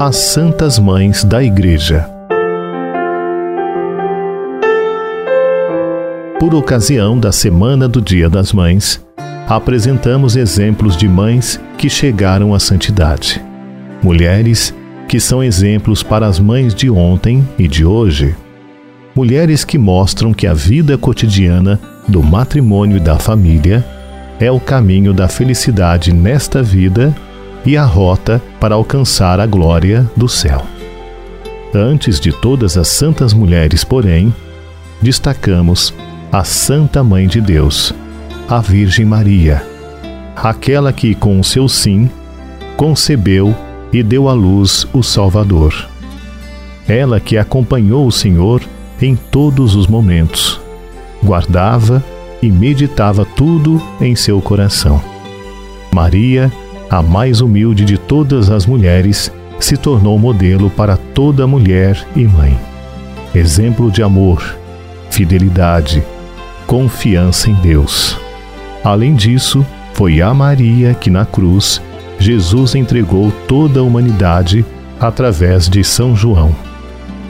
As Santas Mães da Igreja. Por ocasião da Semana do Dia das Mães, apresentamos exemplos de mães que chegaram à santidade. Mulheres que são exemplos para as mães de ontem e de hoje. Mulheres que mostram que a vida cotidiana do matrimônio e da família é o caminho da felicidade nesta vida e a rota para alcançar a glória do céu. Antes de todas as santas mulheres, porém, destacamos a Santa Mãe de Deus, a Virgem Maria, aquela que, com o seu sim, concebeu e deu à luz o Salvador. Ela que acompanhou o Senhor em todos os momentos, guardava e meditava tudo em seu coração. Maria, a mais humilde de todas as mulheres, se tornou modelo para toda mulher e mãe. Exemplo de amor, fidelidade, confiança em Deus. Além disso, foi a Maria que na cruz Jesus entregou toda a humanidade através de São João.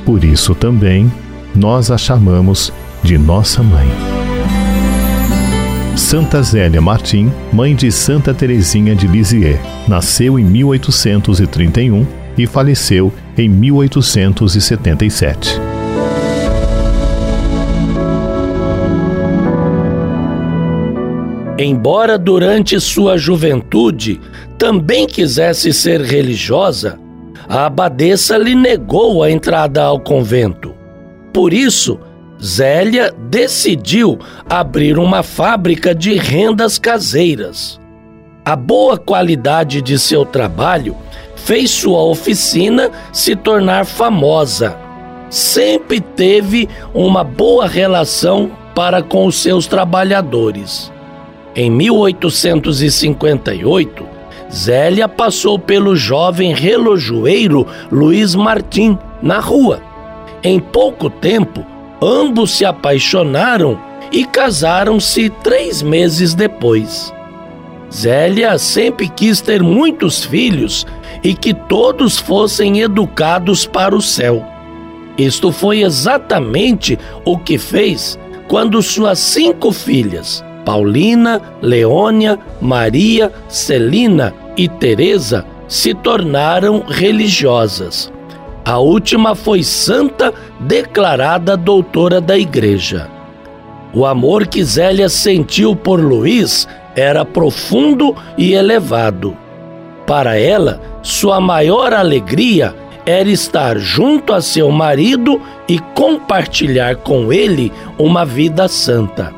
Por isso também nós a chamamos de nossa mãe. Santa Zélia Martim, mãe de Santa Teresinha de Lisieux, nasceu em 1831 e faleceu em 1877. Embora durante sua juventude também quisesse ser religiosa, a abadesa lhe negou a entrada ao convento. Por isso, Zélia decidiu abrir uma fábrica de rendas caseiras. A boa qualidade de seu trabalho fez sua oficina se tornar famosa. Sempre teve uma boa relação para com os seus trabalhadores. Em 1858, Zélia passou pelo jovem relojoeiro Luiz Martim na rua. Em pouco tempo, ambos se apaixonaram e casaram-se três meses depois. Zélia sempre quis ter muitos filhos e que todos fossem educados para o céu. Isto foi exatamente o que fez quando suas cinco filhas, Paulina, Leônia, Maria, Celina e Teresa, se tornaram religiosas. A última foi santa, declarada doutora da igreja. O amor que Zélia sentiu por Luiz era profundo e elevado. Para ela, sua maior alegria era estar junto a seu marido e compartilhar com ele uma vida santa.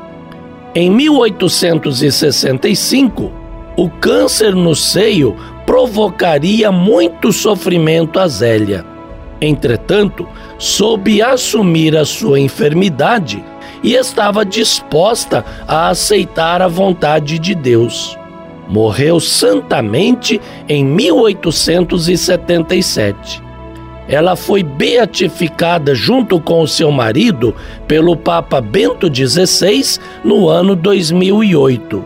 Em 1865, o câncer no seio provocaria muito sofrimento a Zélia. Entretanto, soube assumir a sua enfermidade e estava disposta a aceitar a vontade de Deus. Morreu santamente em 1877. Ela foi beatificada junto com o seu marido pelo Papa Bento XVI no ano 2008.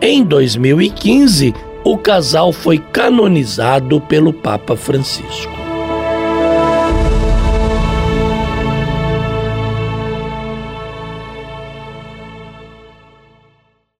Em 2015, o casal foi canonizado pelo Papa Francisco.